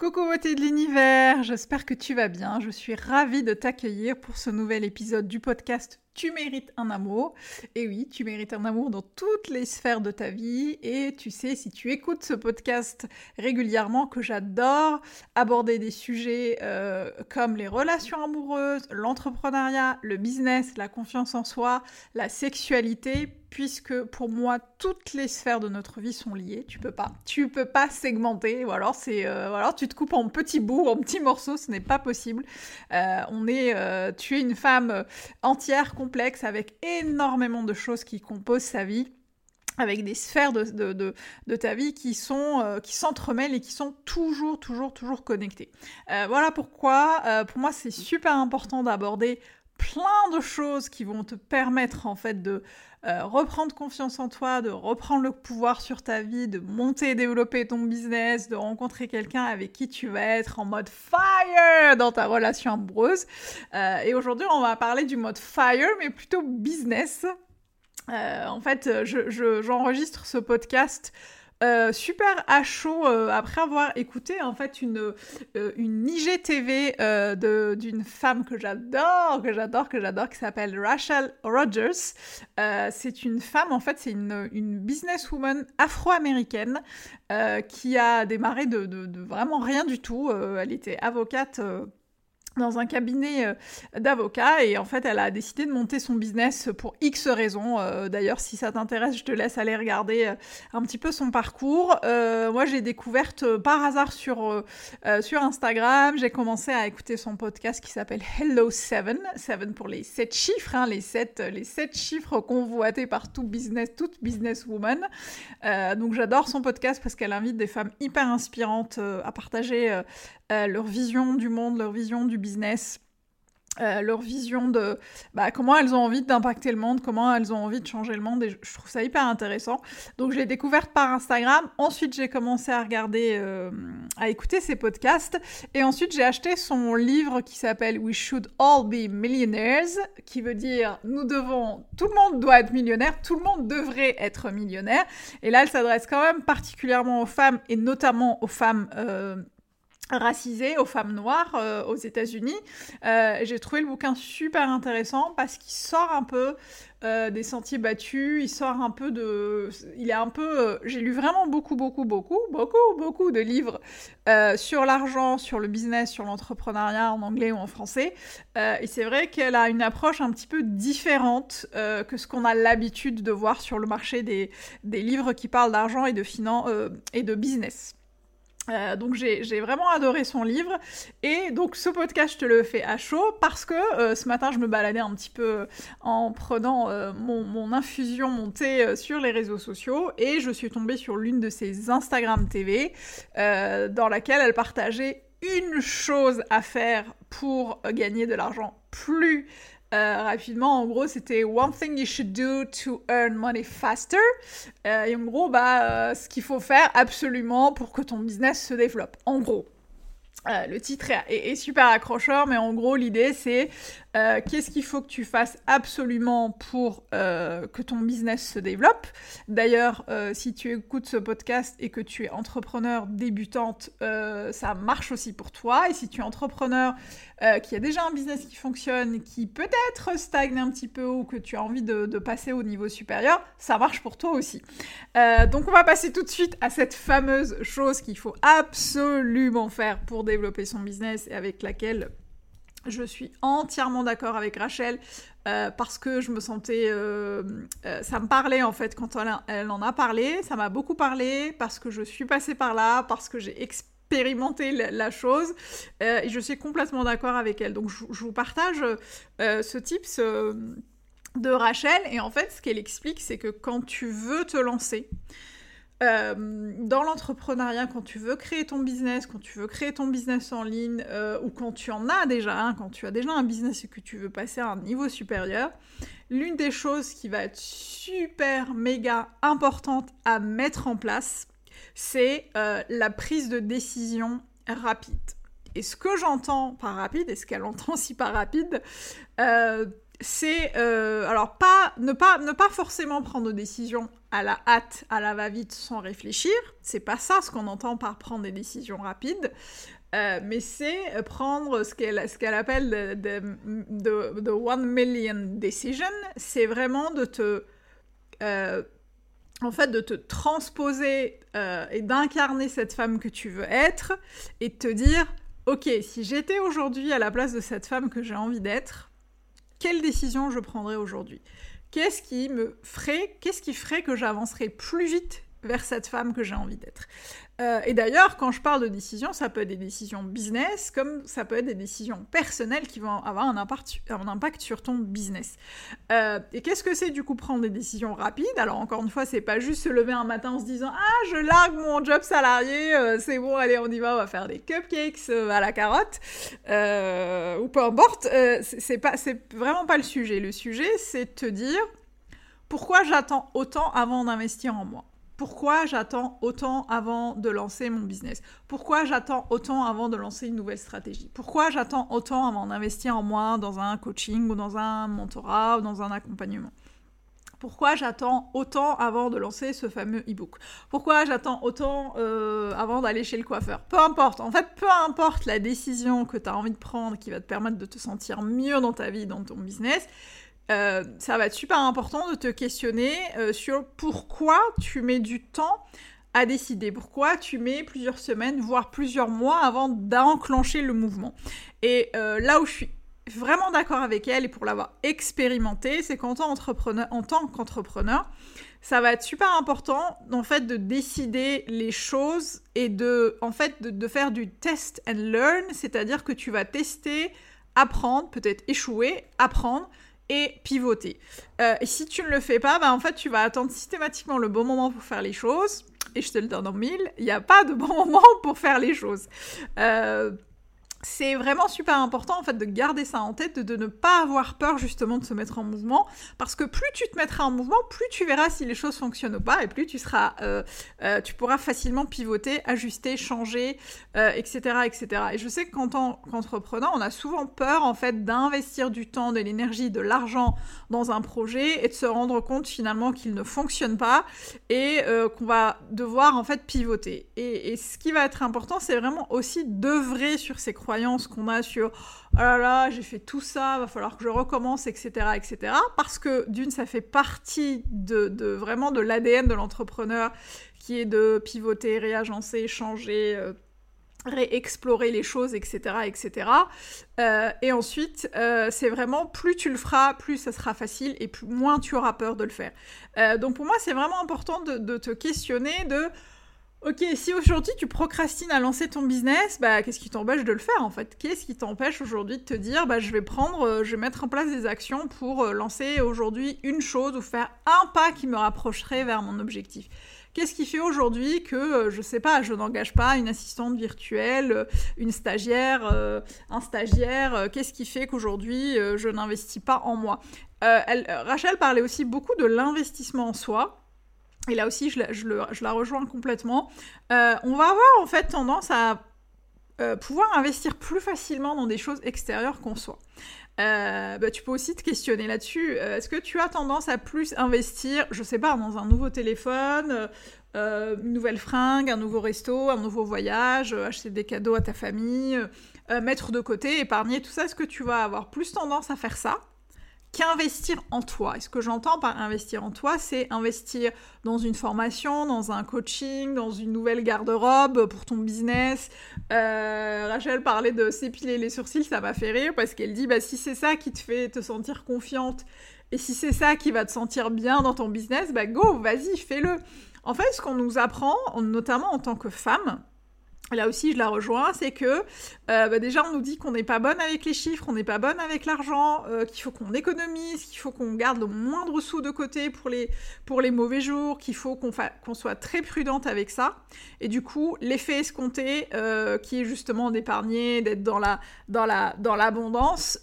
Coucou beauté de l'univers, j'espère que tu vas bien. Je suis ravie de t'accueillir pour ce nouvel épisode du podcast Tu mérites un amour. Et oui, tu mérites un amour dans toutes les sphères de ta vie. Et tu sais, si tu écoutes ce podcast régulièrement, que j'adore aborder des sujets euh, comme les relations amoureuses, l'entrepreneuriat, le business, la confiance en soi, la sexualité, puisque pour moi toutes les sphères de notre vie sont liées. Tu peux pas, tu peux pas segmenter. Ou alors c'est, euh, alors tu te coupes en petits bouts, en petits morceaux, ce n'est pas possible. Euh, on est, tu es une femme entière, complexe, avec énormément de choses qui composent sa vie avec des sphères de, ta vie qui sont qui s'entremêlent et qui sont toujours toujours toujours connectées. voilà pourquoi pour moi c'est super important d'aborder plein de choses qui vont te permettre en fait de euh, reprendre confiance en toi, de reprendre le pouvoir sur ta vie, de monter et développer ton business, de rencontrer quelqu'un avec qui tu vas être en mode fire dans ta relation amoureuse. Euh, et aujourd'hui, on va parler du mode fire, mais plutôt business. Euh, en fait, j'enregistre ce podcast euh, super à chaud euh, après avoir écouté en fait une, euh, IGTV d'une femme que j'adore, que j'adore, que j'adore, qui s'appelle Rachel Rogers. c'est une femme, en fait, c'est une, une businesswoman afro-américaine qui a démarré de, de, vraiment rien du tout. elle était avocate dans un cabinet euh, d'avocats et en fait elle a décidé de monter son business pour X raisons. Euh, d'ailleurs si ça t'intéresse je te laisse aller regarder euh, un petit peu son parcours. moi j'ai découverte par hasard sur, sur Instagram, j'ai commencé à écouter son podcast qui s'appelle Hello Seven, Seven pour les 7 chiffres, hein, les 7 les sept chiffres convoités par tout business, toute businesswoman. donc j'adore son podcast parce qu'elle invite des femmes hyper inspirantes à partager leur vision du monde, leur vision du business. Euh, leur vision de bah, comment elles ont envie d'impacter le monde, comment elles ont envie de changer le monde, et je, trouve ça hyper intéressant. Donc, je l'ai découverte par Instagram. Ensuite, j'ai commencé à regarder, euh, à écouter ses podcasts. Et ensuite, j'ai acheté son livre qui s'appelle We Should All Be Millionaires, qui veut dire nous devons, tout le monde doit être millionnaire, tout le monde devrait être millionnaire. Et là, elle s'adresse quand même particulièrement aux femmes, et notamment aux femmes racisées, aux femmes noires euh, aux États-Unis. Euh, j'ai trouvé le bouquin super intéressant parce qu'il sort un peu euh, des sentiers battus, il sort un peu de... Il est un peu... J'ai lu vraiment beaucoup, beaucoup, beaucoup, beaucoup, beaucoup de livres sur l'argent, sur le business, sur l'entrepreneuriat en anglais ou en français. et c'est vrai qu'elle a une approche un petit peu différente que ce qu'on a l'habitude de voir sur le marché des, des livres qui parlent d'argent et de finance et de business. Euh, donc j'ai vraiment adoré son livre. Et donc ce podcast je te le fais à chaud parce que euh, ce matin je me baladais un petit peu en prenant euh, mon, infusion, mon thé sur les réseaux sociaux. Et je suis tombée sur l'une de ses Instagram TV dans laquelle elle partageait une chose à faire pour gagner de l'argent plus euh, rapidement, en gros, c'était One thing you should do to earn money faster. Euh, et en gros, bah, euh, ce qu'il faut faire absolument pour que ton business se développe. En gros. Le titre est, super accrocheur, mais en gros, l'idée c'est euh, qu'est-ce qu'il faut que tu fasses absolument pour euh, que ton business se développe? D'ailleurs, si tu écoutes ce podcast et que tu es entrepreneur débutante, ça marche aussi pour toi. Et si tu es entrepreneur qui a déjà un business qui fonctionne, qui peut-être stagne un petit peu ou que tu as envie de passer au niveau supérieur, ça marche pour toi aussi. donc, on va passer tout de suite à cette fameuse chose qu'il faut absolument faire pour développer son business et avec laquelle je suis entièrement d'accord avec Rachel euh, parce que je me sentais... Euh, euh, ça me parlait en fait quand elle, elle en a parlé, ça m'a beaucoup parlé parce que je suis passée par là, parce que j'ai expérimenté la, chose et je suis complètement d'accord avec elle. Donc je, vous partage ce tips de Rachel et en fait ce qu'elle explique c'est que quand tu veux te lancer, euh, dans l'entrepreneuriat, quand tu veux créer ton business, quand tu veux créer ton business en ligne, euh, ou quand tu en as déjà, hein, quand tu as déjà un business et que tu veux passer à un niveau supérieur, l'une des choses qui va être super méga importante à mettre en place, c'est euh, la prise de décision rapide. Et ce que j'entends par rapide, et ce qu'elle entend aussi par rapide, c'est alors pas ne pas ne pas forcément prendre de décisions à la hâte, à la va-vite, sans réfléchir. C'est pas ça ce qu'on entend par prendre des décisions rapides. Euh, mais c'est prendre ce qu'elle qu'elle appelle de, one million decision. C'est vraiment de te euh, en fait de te transposer euh, et d'incarner cette femme que tu veux être et de te dire ok si j'étais aujourd'hui à la place de cette femme que j'ai envie d'être quelle décision je prendrais aujourd'hui? Qu'est-ce qui me ferait, qu'est-ce qui ferait que j'avancerais plus vite vers cette femme que j'ai envie d'être. Euh, et d'ailleurs, quand je parle de décisions, ça peut être des décisions business, comme ça peut être des décisions personnelles qui vont avoir un impact, un impact sur ton business. Euh, et qu'est-ce que c'est du coup prendre des décisions rapides? Alors encore une fois, c'est pas juste se lever un matin en se disant ah je largue mon job salarié, euh, c'est bon, allez on y va, on va faire des cupcakes à la carotte ou peu importe. c'est pas, c'est vraiment pas le sujet. Le sujet, c'est de te dire pourquoi j'attends autant avant d'investir en moi? Pourquoi j'attends autant avant de lancer mon business? Pourquoi j'attends autant avant de lancer une nouvelle stratégie? Pourquoi j'attends autant avant d'investir en moi dans un coaching ou dans un mentorat ou dans un accompagnement? Pourquoi j'attends autant avant de lancer ce fameux e-book? Pourquoi j'attends autant euh, avant d'aller chez le coiffeur? Peu importe, en fait, peu importe la décision que tu as envie de prendre qui va te permettre de te sentir mieux dans ta vie, dans ton business, euh, ça va être super important de te questionner euh, sur pourquoi tu mets du temps à décider, pourquoi tu mets plusieurs semaines, voire plusieurs mois avant d'enclencher le mouvement. Et euh, là où je suis vraiment d'accord avec elle et pour l'avoir expérimenté, c'est qu'en tant, en tant qu'entrepreneur, ça va être super important en fait de décider les choses et de en fait de faire du test and learn, c'est-à-dire que tu vas tester, apprendre, peut-être échouer, apprendre et pivoter. Euh, si tu ne le fais pas, bah, en fait, tu vas attendre systématiquement le bon moment pour faire les choses. Et je te le donne en mille, il n'y a pas de bon moment pour faire les choses. Euh, c'est vraiment super important en fait de garder ça en tête, de, ne pas avoir peur justement de se mettre en mouvement, parce que plus tu te mettras en mouvement, plus tu verras si les choses fonctionnent ou pas, et plus tu seras, euh, euh, tu pourras facilement pivoter, ajuster, changer, etc., euh, etc. Et je sais qu'en tant qu'entrepreneur, on a souvent peur en fait d'investir du temps, de l'énergie, de l'argent dans un projet et de se rendre compte finalement qu'il ne fonctionne pas et qu'on va devoir en fait pivoter. Et, et ce qui va être important, c'est vraiment aussi d'œuvrer sur ces croyances qu'on a sur oh là là, j'ai fait tout ça, va falloir que je recommence, etc., etc. Parce que d'une, ça fait partie de, vraiment de l'ADN de l'entrepreneur qui est de pivoter, réagencer, changer. Euh, réexplorer les choses, etc., etc. Euh, et ensuite, euh, c'est vraiment plus tu le feras, plus ça sera facile et plus, moins tu auras peur de le faire. donc pour moi, c'est vraiment important de, te questionner de Ok, si aujourd'hui tu procrastines à lancer ton business, bah qu'est-ce qui t'empêche de le faire en fait? Qu'est-ce qui t'empêche aujourd'hui de te dire bah je vais prendre, euh, je vais mettre en place des actions pour euh, lancer aujourd'hui une chose ou faire un pas qui me rapprocherait vers mon objectif? Qu'est-ce qui fait aujourd'hui que, euh, je sais pas, je n'engage pas une assistante virtuelle, une stagiaire, un stagiaire Qu'est-ce qui fait qu'aujourd'hui je n'investis pas en moi? Rachel parlait aussi beaucoup de l'investissement en soi. Et là aussi, je la, rejoins complètement. Euh, on va avoir en fait tendance à euh, pouvoir investir plus facilement dans des choses extérieures qu'on soit. Euh, bah, tu peux aussi te questionner là-dessus. Est-ce que tu as tendance à plus investir, je sais pas, dans un nouveau téléphone, une nouvelle fringue, un nouveau resto, un nouveau voyage, acheter des cadeaux à ta famille, mettre de côté, épargner, tout ça Est-ce que tu vas avoir plus tendance à faire ça qu'investir en toi. Et ce que j'entends par investir en toi, c'est investir dans une formation, dans un coaching, dans une nouvelle garde-robe pour ton business. Euh, Rachel parlait de s'épiler les sourcils, ça m'a fait rire parce qu'elle dit bah, si c'est ça qui te fait te sentir confiante et si c'est ça qui va te sentir bien dans ton business, bah go, vas-y, fais-le. En fait, ce qu'on nous apprend, notamment en tant que femme, là aussi je la rejoins, c'est que euh, bah, déjà on nous dit qu'on n'est pas bonne avec les chiffres, on n'est pas bonne avec l'argent, euh, qu'il faut qu'on économise, qu'il faut qu'on garde le moindre sou de côté pour les, pour les mauvais jours, qu'il faut qu'on soit très prudente avec ça. Et du coup, l'effet escompté, euh, qui est justement d'épargner, d'être dans la dans la dans l'abondance,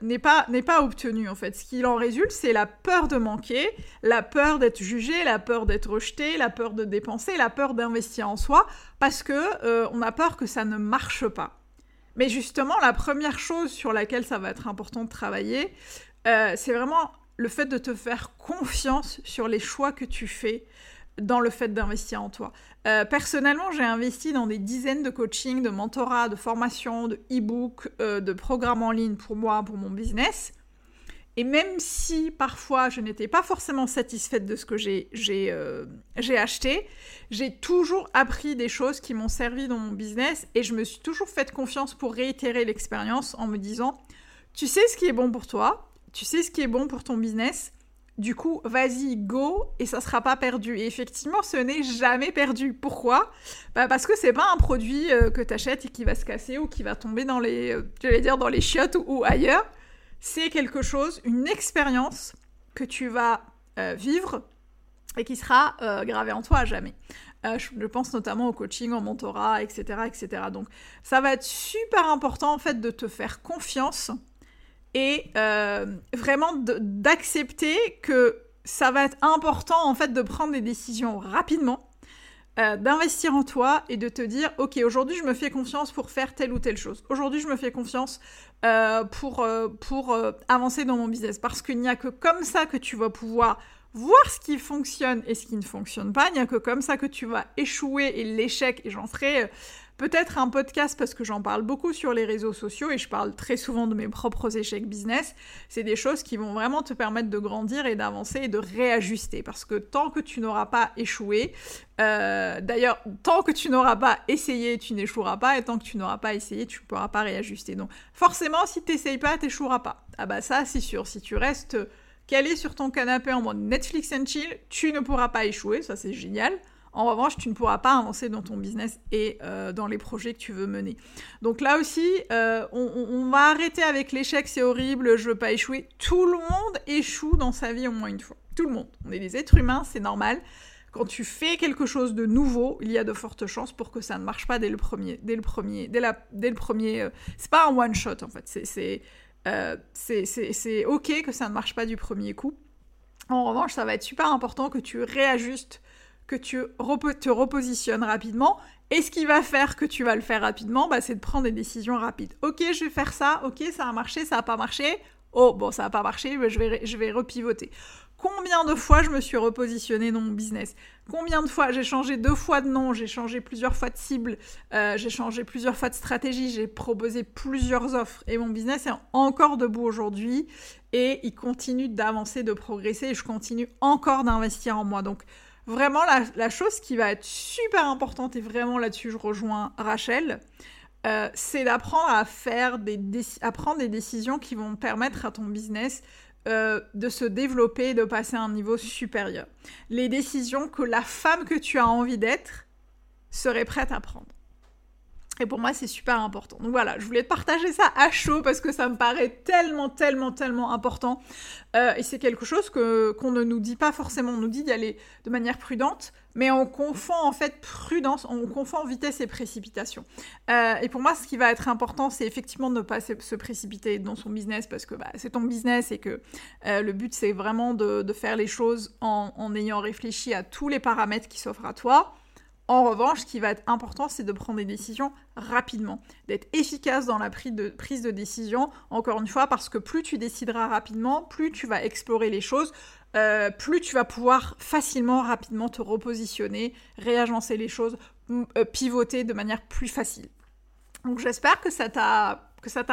n'est pas n'est pas obtenu en fait. Ce qu'il en résulte, c'est la peur de manquer, la peur d'être jugé, la peur d'être rejeté, la peur de dépenser, la peur d'investir en soi parce que euh, on a peur que ça ne marche pas. Mais justement, la première chose sur laquelle ça va être important de travailler, euh, c'est vraiment le fait de te faire confiance sur les choix que tu fais dans le fait d'investir en toi. Euh, personnellement, j'ai investi dans des dizaines de coachings, de mentorat, de formations, de e-books, de programmes en ligne pour moi, pour mon business. Et même si parfois je n'étais pas forcément satisfaite de ce que j'ai euh, acheté, j'ai toujours appris des choses qui m'ont servi dans mon business et je me suis toujours fait confiance pour réitérer l'expérience en me disant, tu sais ce qui est bon pour toi, tu sais ce qui est bon pour ton business, du coup, vas-y, go, et ça sera pas perdu. Et effectivement, ce n'est jamais perdu. Pourquoi? Bah Parce que c'est pas un produit euh, que tu achètes et qui va se casser ou qui va tomber dans les, euh, dire, dans les chiottes ou ailleurs c'est quelque chose, une expérience que tu vas euh, vivre et qui sera euh, gravée en toi à jamais. Euh, je, pense notamment au coaching, au mentorat, etc., etc. Donc, ça va être super important en fait de te faire confiance et vraiment d'accepter que ça va être important en fait de prendre des décisions rapidement d'investir en toi et de te dire, ok, aujourd'hui je me fais confiance pour faire telle ou telle chose. Aujourd'hui je me fais confiance euh, pour, euh, pour avancer dans mon business. Parce qu'il n'y a que comme ça que tu vas pouvoir voir ce qui fonctionne et ce qui ne fonctionne pas. Il n'y a que comme ça que tu vas échouer et l'échec, et j'en ferai peut-être un podcast parce que j'en parle beaucoup sur les réseaux sociaux et je parle très souvent de mes propres échecs business. C'est des choses qui vont vraiment te permettre de grandir et d'avancer et de réajuster parce que tant que tu n'auras pas échoué, euh, d'ailleurs, tant que tu n'auras pas essayé, tu n'échoueras pas et tant que tu n'auras pas essayé, tu ne pourras pas réajuster. Donc forcément, si tu n'essayes pas, tu n'échoueras pas. Ah bah ça, c'est sûr. Si tu restes calé sur ton canapé en mode Netflix and chill, tu ne pourras pas échouer, ça c'est génial. En revanche, tu ne pourras pas avancer dans ton business et euh, dans les projets que tu veux mener. Donc là aussi, euh, on, va arrêter avec l'échec, c'est horrible, je veux pas échouer. Tout le monde échoue dans sa vie au moins une fois. Tout le monde. On est des êtres humains, c'est normal. Quand tu fais quelque chose de nouveau, il y a de fortes chances pour que ça ne marche pas dès le premier, dès le premier, dès, le premier. Euh, c'est pas un one shot en fait. C'est c'est ok que ça ne marche pas du premier coup. En revanche, ça va être super important que tu réajustes que tu te repositionnes rapidement. Et ce qui va faire que tu vas le faire rapidement, bah, c'est de prendre des décisions rapides. Ok, je vais faire ça, ok, ça a marché, ça n'a pas marché. Oh, bon, ça n'a pas marché, je vais, je vais repivoter. Combien de fois je me suis repositionnée dans mon business? Combien de fois j'ai changé deux fois de nom, j'ai changé plusieurs fois de cible, euh, j'ai changé plusieurs fois de stratégie, j'ai proposé plusieurs offres et mon business est encore debout aujourd'hui et il continue d'avancer, de progresser et je continue encore d'investir en moi. Donc Vraiment, la, chose qui va être super importante, et vraiment là-dessus je rejoins Rachel, euh, c'est d'apprendre à faire des, prendre des décisions qui vont permettre à ton business euh, de se développer et de passer à un niveau supérieur. Les décisions que la femme que tu as envie d'être serait prête à prendre. Et pour moi, c'est super important. Donc voilà, je voulais te partager ça à chaud parce que ça me paraît tellement, tellement, tellement important. Euh, et c'est quelque chose que, qu'on ne nous dit pas forcément. On nous dit d'y aller de manière prudente, mais on confond en fait prudence, on confond vitesse et précipitation. Euh, et pour moi, ce qui va être important, c'est effectivement de ne pas se précipiter dans son business parce que bah, c'est ton business et que euh, le but, c'est vraiment de, faire les choses en ayant réfléchi à tous les paramètres qui s'offrent à toi. En revanche, ce qui va être important, c'est de prendre des décisions rapidement, d'être efficace dans la prise de, décision, encore une fois, parce que plus tu décideras rapidement, plus tu vas explorer les choses, euh, plus tu vas pouvoir facilement, rapidement te repositionner, réagencer les choses, euh, pivoter de manière plus facile. Donc j'espère que ça t'a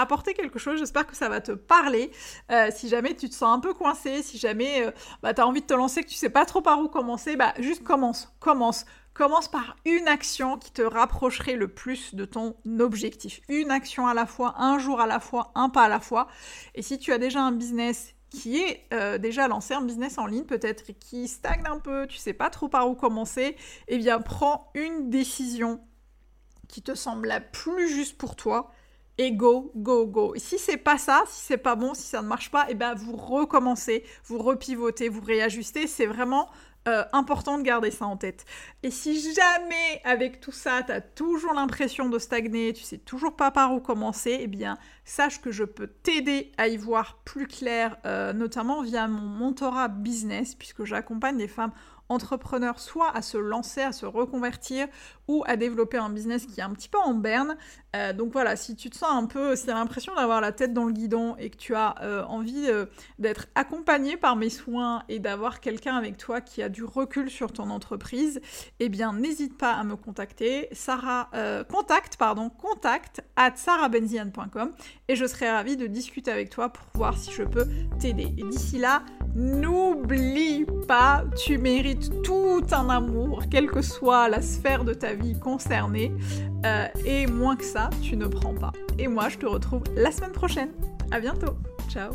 apporté quelque chose, j'espère que ça va te parler. Euh, si jamais tu te sens un peu coincé, si jamais bah, tu as envie de te lancer, que tu sais pas trop par où commencer, bah juste commence, commence. Commence par une action qui te rapprocherait le plus de ton objectif. Une action à la fois, un jour à la fois, un pas à la fois. Et si tu as déjà un business qui est euh, déjà lancé, un business en ligne peut-être, qui stagne un peu, tu sais pas trop par où commencer, eh bien prends une décision qui te semble la plus juste pour toi et go, go, go. Si c'est pas ça, si c'est pas bon, si ça ne marche pas, et eh ben vous recommencez, vous repivotez, vous réajustez. C'est vraiment euh, important de garder ça en tête. Et si jamais avec tout ça, tu as toujours l'impression de stagner, tu sais toujours pas par où commencer, eh bien sache que je peux t'aider à y voir plus clair, euh, notamment via mon mentorat business, puisque j'accompagne des femmes entrepreneur soit à se lancer, à se reconvertir ou à développer un business qui est un petit peu en berne. Euh, donc voilà, si tu te sens un peu, si tu as l'impression d'avoir la tête dans le guidon et que tu as euh, envie euh, d'être accompagné par mes soins et d'avoir quelqu'un avec toi qui a du recul sur ton entreprise, eh bien n'hésite pas à me contacter. Sarah, contact, pardon, contact at sarahbenzian.com et je serai ravie de discuter avec toi pour voir si je peux t'aider. Et d'ici là, N'oublie pas, tu mérites tout un amour, quelle que soit la sphère de ta vie concernée. Euh, et moins que ça, tu ne prends pas. Et moi, je te retrouve la semaine prochaine. À bientôt. Ciao.